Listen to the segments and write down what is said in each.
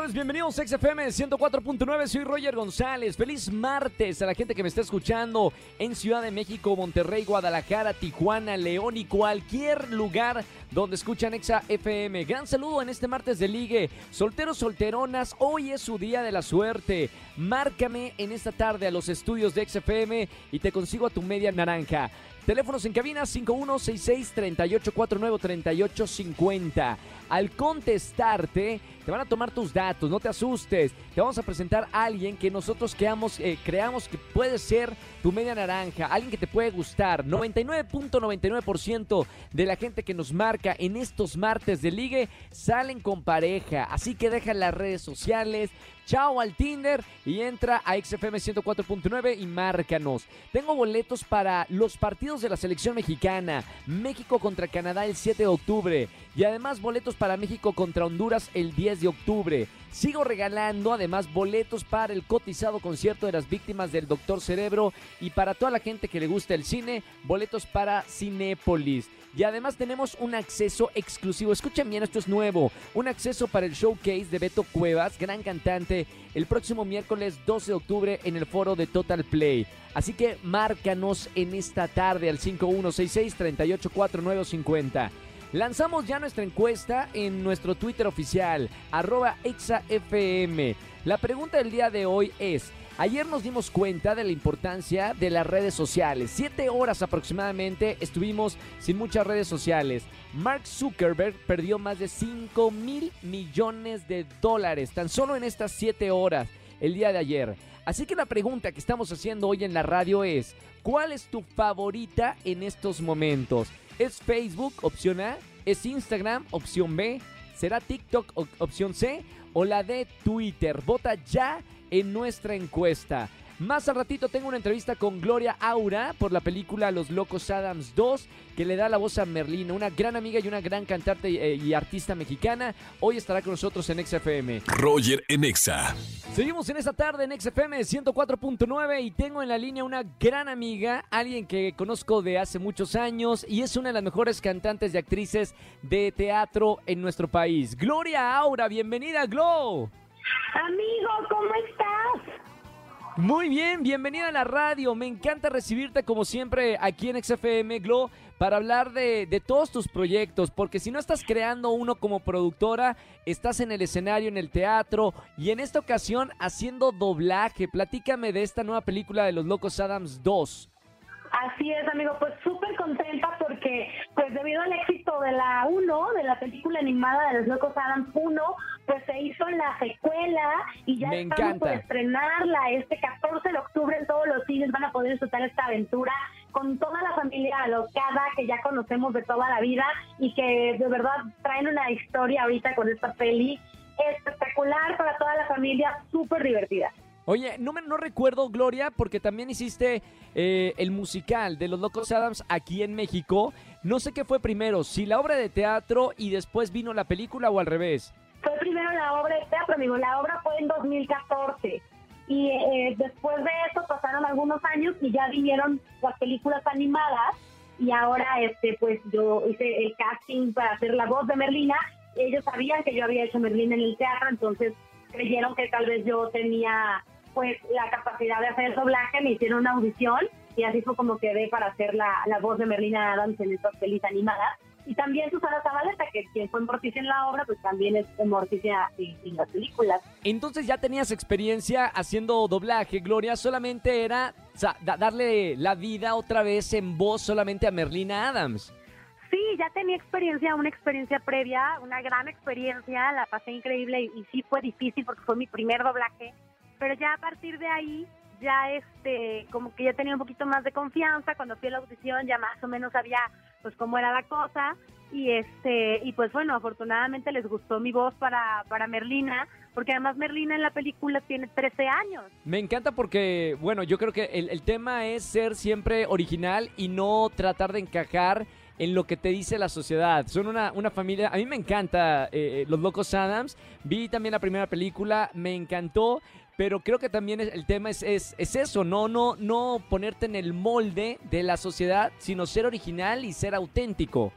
Tardes, bienvenidos a XFM 104.9, soy Roger González. Feliz martes a la gente que me está escuchando en Ciudad de México, Monterrey, Guadalajara, Tijuana, León y cualquier lugar donde escuchan Exa FM. Gran saludo en este martes de ligue. Solteros, solteronas, hoy es su día de la suerte. Márcame en esta tarde a los estudios de XFM y te consigo a tu media naranja. Teléfonos en cabina 5166-3849-3850. Al contestarte, te van a tomar tus datos, no te asustes. Te vamos a presentar a alguien que nosotros creamos, eh, que puede ser tu media naranja, alguien que te puede gustar. 99.99% de la gente que nos marca en estos martes de ligue salen con pareja. Así que deja las redes sociales, chao al Tinder y entra a XFM 104.9 y márcanos. Tengo boletos para los partidos de la selección mexicana. México contra Canadá el 7 de octubre. Y además boletos para México contra Honduras el 10 de octubre. Sigo regalando además boletos para el cotizado concierto de las víctimas del Doctor Cerebro y para toda la gente que le gusta el cine, boletos para Cinépolis. Y además tenemos un acceso exclusivo. Escuchen bien, esto es nuevo. Un acceso para el showcase de Beto Cuevas, gran cantante, el próximo miércoles 12 de octubre en el foro de Total Play. Así que márcanos en esta tarde al 5166-384950. Lanzamos ya nuestra encuesta en nuestro Twitter oficial, arroba exafm. La pregunta del día de hoy es, ayer nos dimos cuenta de la importancia de las redes sociales. Siete horas aproximadamente estuvimos sin muchas redes sociales. Mark Zuckerberg perdió más de 5 mil millones de dólares tan solo en estas siete horas el día de ayer. Así que la pregunta que estamos haciendo hoy en la radio es, ¿cuál es tu favorita en estos momentos? ¿Es Facebook, opción A? ¿Es Instagram, opción B? ¿Será TikTok, opción C? ¿O la de Twitter? Vota ya en nuestra encuesta. Más al ratito tengo una entrevista con Gloria Aura por la película Los Locos Adams 2, que le da la voz a Merlina, una gran amiga y una gran cantante eh, y artista mexicana. Hoy estará con nosotros en XFM. Roger en Exa. Seguimos en esta tarde en XFM 104.9 y tengo en la línea una gran amiga, alguien que conozco de hace muchos años y es una de las mejores cantantes y actrices de teatro en nuestro país. Gloria Aura, bienvenida, Glo. Amigo, ¿cómo estás? Muy bien, bienvenida a la radio. Me encanta recibirte como siempre aquí en XFM Glo para hablar de, de, todos tus proyectos, porque si no estás creando uno como productora, estás en el escenario, en el teatro y en esta ocasión haciendo doblaje. Platícame de esta nueva película de Los Locos Adams 2. Así es, amigo, pues súper contenta porque, pues debido al éxito de la 1, de la película animada de Los Locos Adams 1, pues se hizo la secuela y ya Me estamos encanta. por estrenarla este 14 de octubre en todos los cines van a poder disfrutar esta aventura con toda la familia alocada que ya conocemos de toda la vida y que de verdad traen una historia ahorita con esta peli espectacular para toda la familia, súper divertida. Oye, no, me, no recuerdo, Gloria, porque también hiciste eh, el musical de Los Locos Adams aquí en México. No sé qué fue primero, si la obra de teatro y después vino la película o al revés. Fue primero la obra de teatro, amigo. La obra fue en 2014. Y eh, después de eso pasaron algunos años y ya vinieron las películas animadas. Y ahora, este, pues yo hice el casting para hacer la voz de Merlina. Ellos sabían que yo había hecho Merlina en el teatro, entonces creyeron que tal vez yo tenía pues la capacidad de hacer el doblaje, me hicieron una audición y así fue como quedé para hacer la, la voz de Merlina Adams en estas pelis animadas. Y también Susana Zabaleta, que quien fue Morticia en la obra, pues también es Morticia en, las películas. Entonces ya tenías experiencia haciendo doblaje, Gloria, solamente era da- darle la vida otra vez en voz solamente a Merlina Adams. Sí, ya tenía experiencia, una experiencia previa, una gran experiencia, la pasé increíble y, sí fue difícil porque fue mi primer doblaje, pero ya a partir de ahí, ya este, como que ya tenía un poquito más de confianza, cuando fui a la audición ya más o menos sabía pues cómo era la cosa y este, y pues bueno, afortunadamente les gustó mi voz para, para Merlina, porque además Merlina en la película tiene 13 años. Me encanta porque, bueno, yo creo que el, el tema es ser siempre original y no tratar de encajar en lo que te dice la sociedad. Son una, una familia, a mí me encanta eh, Los Locos Adams, vi también la primera película, me encantó, pero creo que también el tema es, es, es, eso, ¿no? No, no ponerte en el molde de la sociedad, sino ser original y ser auténtico.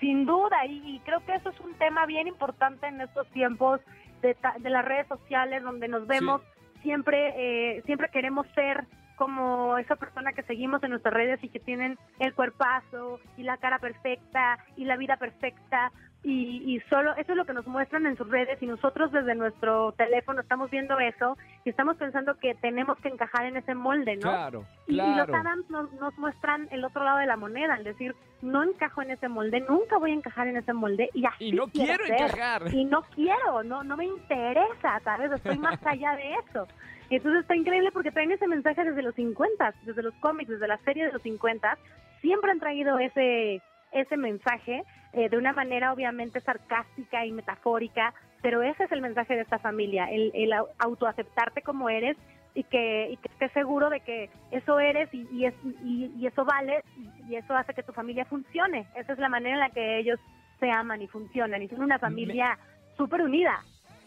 Sin duda, y, creo que eso es un tema bien importante en estos tiempos de, de las redes sociales, donde nos vemos, siempre, eh, siempre queremos ser como esa persona que seguimos en nuestras redes y que tienen el cuerpazo y la cara perfecta y la vida perfecta y, solo eso es lo que nos muestran en sus redes y nosotros desde nuestro teléfono estamos viendo eso y estamos pensando que tenemos que encajar en ese molde, ¿no? Claro, y, los Adams nos, muestran el otro lado de la moneda, es decir, no encajo en ese molde, nunca voy a encajar en ese molde y así Y no quiero, encajar. Y no quiero, no, no me interesa, ¿sabes? Estoy más allá de eso. Y entonces está increíble porque traen ese mensaje desde los 50, desde los cómics, desde la serie de los 50, siempre han traído ese ese mensaje eh, de una manera obviamente sarcástica y metafórica, pero ese es el mensaje de esta familia, el, el autoaceptarte como eres y que, y que estés seguro de que eso eres y, y, es, y, eso vale y eso hace que tu familia funcione. Esa es la manera en la que ellos se aman y funcionan y son una familia súper unida.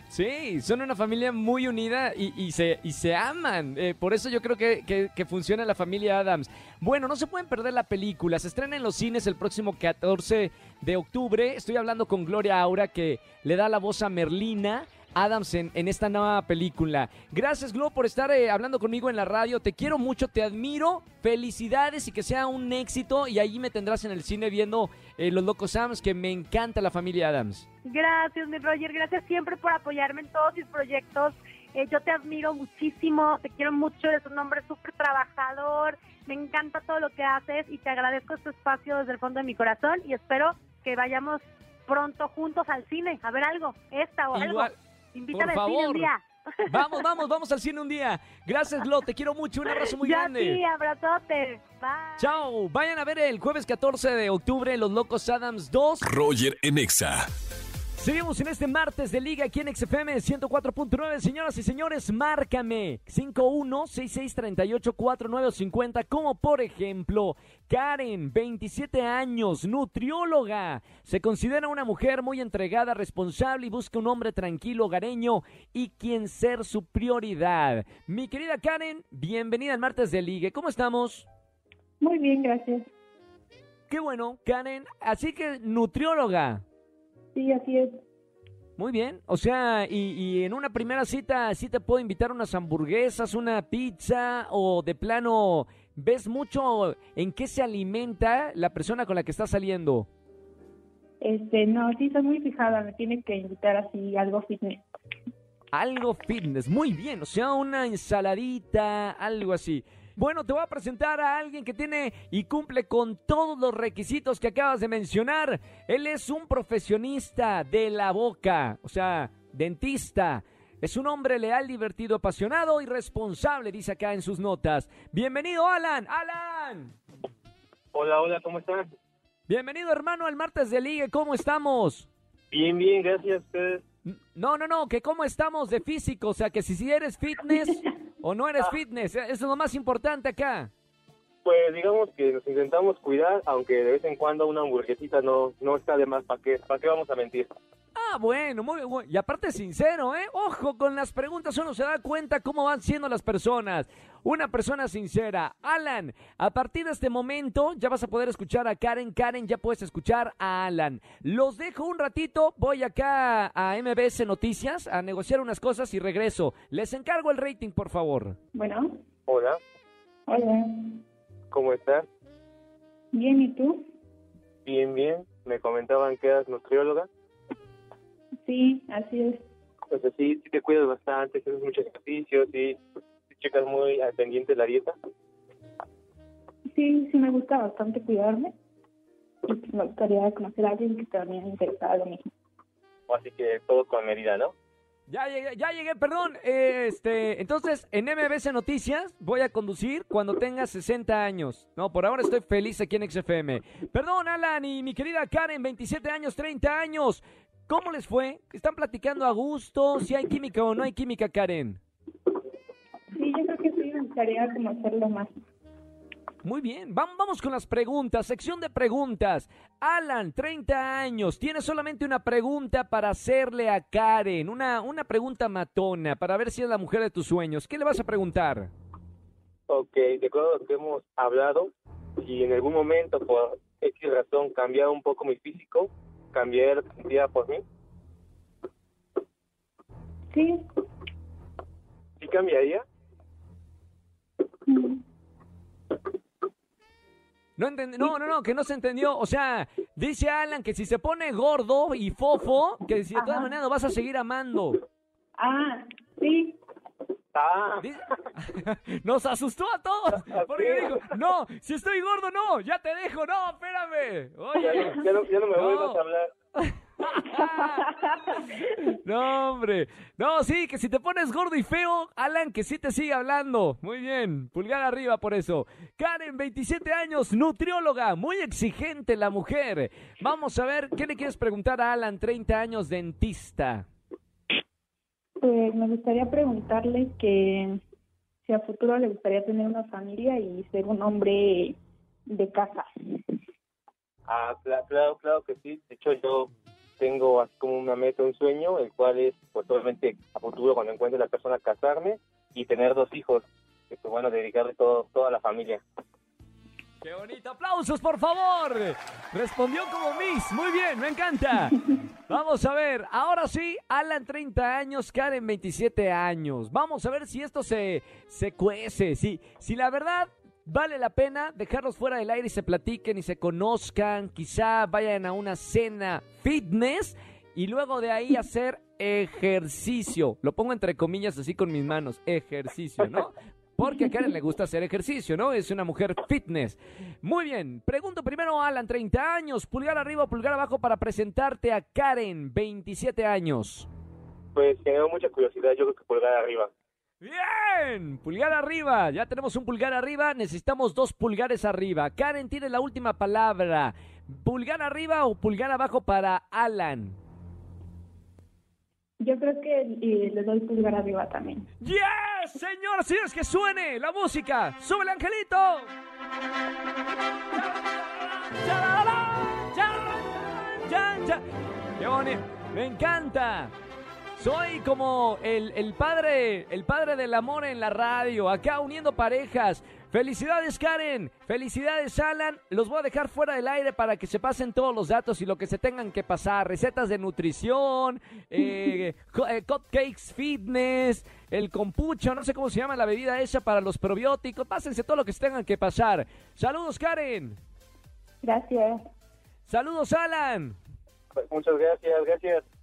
Sí, son una familia muy unida y, se, y se aman. Eh, por eso yo creo que, que, funciona la familia Adams. Bueno, no se pueden perder la película. Se estrena en los cines el próximo 14 de octubre. Estoy hablando con Gloria Aura que le da la voz a Merlina. Adams en, esta nueva película. Gracias, Glo, por estar eh, hablando conmigo en la radio. Te quiero mucho, te admiro. Felicidades y que sea un éxito. Y allí me tendrás en el cine viendo eh, Los Locos Adams, que me encanta la familia Adams. Gracias, mi Roger. Gracias siempre por apoyarme en todos mis proyectos. Eh, yo te admiro muchísimo, te quiero mucho, eres un hombre súper trabajador, me encanta todo lo que haces y te agradezco este espacio desde el fondo de mi corazón y espero que vayamos pronto juntos al cine a ver algo, esta o algo. Invítame al cine un día. Vamos, vamos, vamos al cine un día. Gracias, Glo, te quiero mucho. Un abrazo muy grande. Sí, abrazote. Bye. Chao. Vayan a ver el jueves 14 de octubre Los Locos Adams 2. Roger Enexa. Seguimos en este martes de Liga aquí en XFM 104.9. Señoras y señores, márcame 5166384950. Como por ejemplo, Karen, 27 años, nutrióloga. Se considera una mujer muy entregada, responsable y busca un hombre tranquilo, hogareño y quien ser su prioridad. Mi querida Karen, bienvenida al martes de Liga. ¿Cómo estamos? Muy bien, gracias. Qué bueno, Karen. Así que nutrióloga. Sí, así es. Muy bien, o sea, y, en una primera cita sí te puedo invitar unas hamburguesas, una pizza o de plano, ¿ves mucho en qué se alimenta la persona con la que estás saliendo? Este, no, sí, soy muy fijada, me tiene que invitar así algo fitness. Algo fitness, muy bien, o sea, una ensaladita, algo así. Bueno, te voy a presentar a alguien que tiene y cumple con todos los requisitos que acabas de mencionar. Él es un profesionista de la boca, o sea, dentista. Es un hombre leal, divertido, apasionado y responsable, dice acá en sus notas. Bienvenido, Alan. Alan. Hola, hola, ¿cómo estás? Bienvenido, hermano, al martes de Ligue. ¿Cómo estamos? Bien, bien, gracias a ustedes. No, no, no, que cómo estamos de físico, o sea, que si, si eres fitness o no eres ah. fitness, eso es lo más importante acá. Pues digamos que nos intentamos cuidar, aunque de vez en cuando una hamburguesita no, no está de más, ¿para qué, ¿para qué vamos a mentir? Ah, bueno, muy bien. Y aparte sincero, ¿eh? Ojo con las preguntas, uno se da cuenta cómo van siendo las personas. Una persona sincera. Alan, a partir de este momento ya vas a poder escuchar a Karen. Karen, ya puedes escuchar a Alan. Los dejo un ratito, voy acá a MBS Noticias a negociar unas cosas y regreso. Les encargo el rating, por favor. Bueno. Hola. Hola. ¿Cómo estás? Bien, ¿y tú? Bien, bien. Me comentaban que eras nutrióloga. Sí, así es. Pues sí, sí te cuidas bastante, haces muchos ejercicios, sí, checas muy al pendiente de la dieta. Sí, sí me gusta bastante cuidarme. Y pues me gustaría conocer a alguien que también interesara lo mismo. Así que todo con medida, ¿no? Ya llegué, ya llegué, perdón. Este, entonces, en MBC Noticias voy a conducir cuando tenga 60 años. No, por ahora estoy feliz aquí en XFM. Perdón, Alan y mi querida Karen, 27 años, 30 años. ¿Cómo les fue? ¿Están platicando a gusto? ¿Si hay química o no hay química, Karen? Sí, yo creo que sí, me gustaría conocerlo más. Muy bien, Vam- vamos con las preguntas, sección de preguntas. Alan, 30 años, tiene solamente una pregunta para hacerle a Karen, una, una pregunta matona, para ver si es la mujer de tus sueños. ¿Qué le vas a preguntar? Ok, de acuerdo a lo que hemos hablado, si en algún momento por X razón cambiara un poco mi físico, cambiar vida por mí, Sí. ¿sí cambiaría? No, no, no, no, que no se entendió. O sea, dice Alan que si se pone gordo y fofo, que si de todas maneras lo vas a seguir amando. Ah, sí. Ah, Nos asustó a todos. Porque dijo, no, si estoy gordo, no, ya te dejo, no, espérame. Oye, ya no, ya no me No. vuelvas a hablar. no, hombre. No, sí, que si te pones gordo y feo, Alan, que sí te sigue hablando. Muy bien, pulgar arriba por eso. Karen, 27 años, nutrióloga, muy exigente la mujer. Vamos a ver, ¿qué le quieres preguntar a Alan, 30 años, dentista? Pues me gustaría preguntarle que si a futuro le gustaría tener una familia y ser un hombre de casa. Ah, cla- claro, claro que sí. De hecho, yo tengo así como una meta, un sueño, el cual es, pues obviamente, a futuro, cuando encuentre la persona, casarme y tener dos hijos. Y pues bueno, dedicarle todo, toda la familia. ¡Qué bonito! ¡Aplausos, por favor! Respondió como Miss. Muy bien, me encanta. Vamos a ver. Ahora sí, Alan 30 años, Karen 27 años. Vamos a ver si esto se, se cuece. Si, si la verdad vale la pena dejarlos fuera del aire y se platiquen y se conozcan. Quizá vayan a una cena fitness y luego de ahí hacer ejercicio. Lo pongo entre comillas así con mis manos. Ejercicio, ¿no? Porque a Karen le gusta hacer ejercicio, ¿no? Es una mujer fitness. Muy bien, pregunto primero a Alan, 30 años, pulgar arriba o pulgar abajo para presentarte a Karen, 27 años. Pues generó mucha curiosidad, yo creo que pulgar arriba. Bien, pulgar arriba, ya tenemos un pulgar arriba, necesitamos dos pulgares arriba. Karen tiene la última palabra. ¿Pulgar arriba o pulgar abajo para Alan? Yo creo que eh, le doy pulgar arriba también. ¡Yes! Señoras y señores, que suene la música. ¡Sube el angelito! ¡Qué bonito! ¡Me encanta! Soy como el, el padre, el padre del amor en la radio, acá uniendo parejas. Felicidades Karen, felicidades Alan. Los voy a dejar fuera del aire para que se pasen todos los datos y lo que se tengan que pasar. Recetas de nutrición, eh, eh, cupcakes fitness, el kombucha, no sé cómo se llama la bebida esa para los probióticos. Pásense todo lo que se tengan que pasar. Saludos Karen. Gracias. Saludos Alan. Pues muchas gracias, gracias.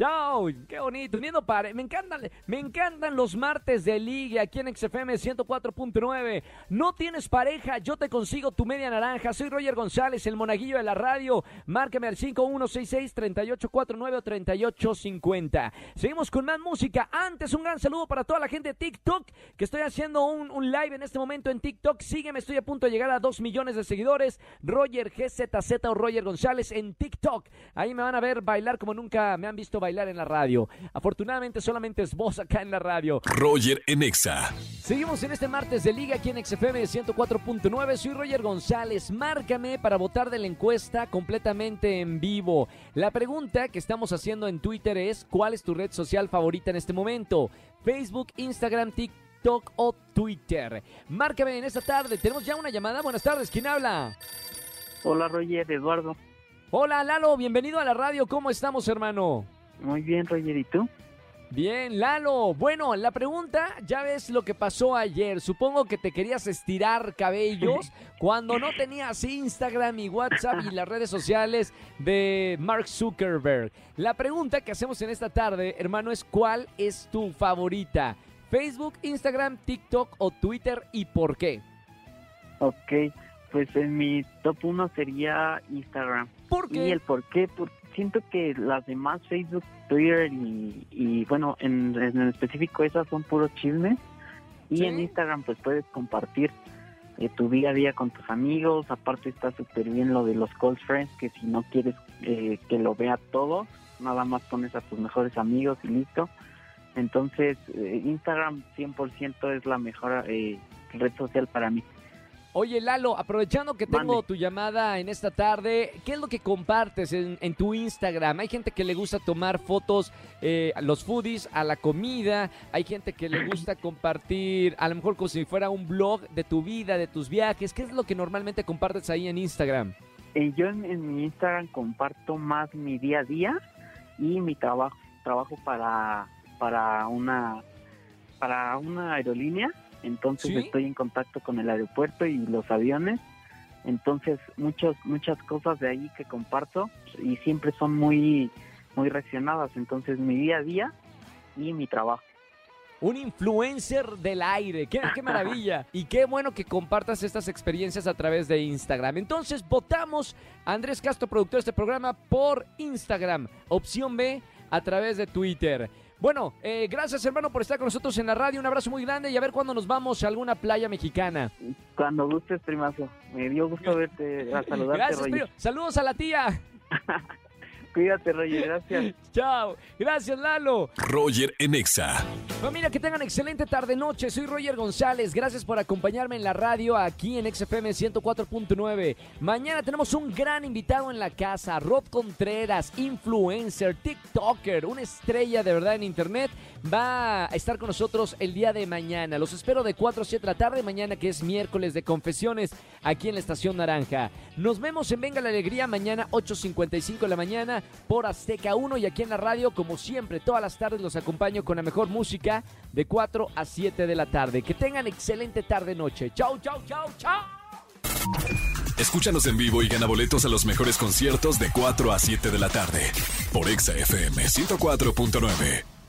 Chao, qué bonito, uniendo pare. Me encantan, me encantan los martes de liga aquí en XFM 104.9. No tienes pareja, yo te consigo tu media naranja. Soy Roger González, el monaguillo de la radio. Márcame al 5166-3849 o 3850. Seguimos con más música. Antes, un gran saludo para toda la gente de TikTok, que estoy haciendo un, un live en este momento en TikTok. Sígueme, estoy a punto de llegar a 2 millones de seguidores. Roger GZZ o Roger González en TikTok. Ahí me van a ver bailar como nunca me han visto bailar en la radio. Afortunadamente solamente es voz acá en la radio. Roger en Exa. Seguimos en este martes de Liga aquí en XFM 104.9. Soy Roger González. Márcame para votar de la encuesta completamente en vivo. La pregunta que estamos haciendo en Twitter es: ¿Cuál es tu red social favorita en este momento? Facebook, Instagram, TikTok o Twitter. Márcame en esta tarde. Tenemos ya una llamada. Buenas tardes. ¿Quién habla? Hola Roger, Eduardo. Hola Lalo, bienvenido a la radio. ¿Cómo estamos, hermano? Muy bien Roger, ¿y tú? Bien, Lalo. Bueno, la pregunta, ya ves lo que pasó ayer. Supongo que te querías estirar cabellos cuando no tenías Instagram y WhatsApp y las redes sociales de Mark Zuckerberg. La pregunta que hacemos en esta tarde, hermano, es ¿cuál es tu favorita? ¿Facebook, Instagram, TikTok o Twitter y por qué? Ok, pues en mi top 1 sería Instagram. ¿Por ¿Y qué? el por qué? Porque siento que las demás, Facebook, Twitter y, y bueno, en, en específico esas son puros chismes. Y Sí. en Instagram pues puedes compartir eh, tu día a día con tus amigos. Aparte está súper bien lo de los close friends, que si no quieres eh, que lo vea todo, nada más pones a tus mejores amigos y listo. Entonces, eh, Instagram 100% es la mejor eh, red social para mí. Oye, Lalo, aprovechando que tengo Mande. tu llamada en esta tarde, ¿qué es lo que compartes en, en tu Instagram? Hay gente que le gusta tomar fotos, eh, a los foodies, a la comida. Hay gente que le gusta compartir, a lo mejor como si fuera un blog de tu vida, de tus viajes. ¿Qué es lo que normalmente compartes ahí en Instagram? Eh, yo en, en mi Instagram comparto más mi día a día y mi trabajo. Trabajo para, para una para una aerolínea, entonces ¿Sí? estoy en contacto con el aeropuerto y los aviones. Entonces muchos muchas cosas de ahí que comparto y siempre son muy muy reaccionadas. Entonces mi día a día y mi trabajo. Un influencer del aire. Qué, qué maravilla. Y qué bueno que compartas estas experiencias a través de Instagram. Entonces, votamos a Andrés Castro, productor de este programa, por Instagram. Opción B, a través de Twitter. Bueno, eh, gracias hermano por estar con nosotros en la radio. Un abrazo muy grande y a ver cuándo nos vamos a alguna playa mexicana. Cuando gustes, primazo. Me dio gusto verte, a saludarte, Gracias. Saludos a la tía. Cuídate, Roger, gracias. Chao. Gracias, Lalo. Roger en Exa. Familia, que tengan excelente tarde-noche. Soy Roger González. Gracias por acompañarme en la radio aquí en XFM 104.9. Mañana tenemos un gran invitado en la casa. Rob Contreras, influencer, TikToker, una estrella de verdad en internet. Va a estar con nosotros el día de mañana. Los espero de 4 a 7 de la tarde. Mañana que es miércoles de confesiones aquí en la Estación Naranja. Nos vemos en Venga la Alegría mañana 8.55 de la mañana por Azteca 1 y aquí en la radio como siempre todas las tardes los acompaño con la mejor música de 4 a 7 de la tarde. Que tengan excelente tarde noche. Chau, chau, chau, chau. Escúchanos en vivo y gana boletos a los mejores conciertos de 4 a 7 de la tarde por Exa FM 104.9.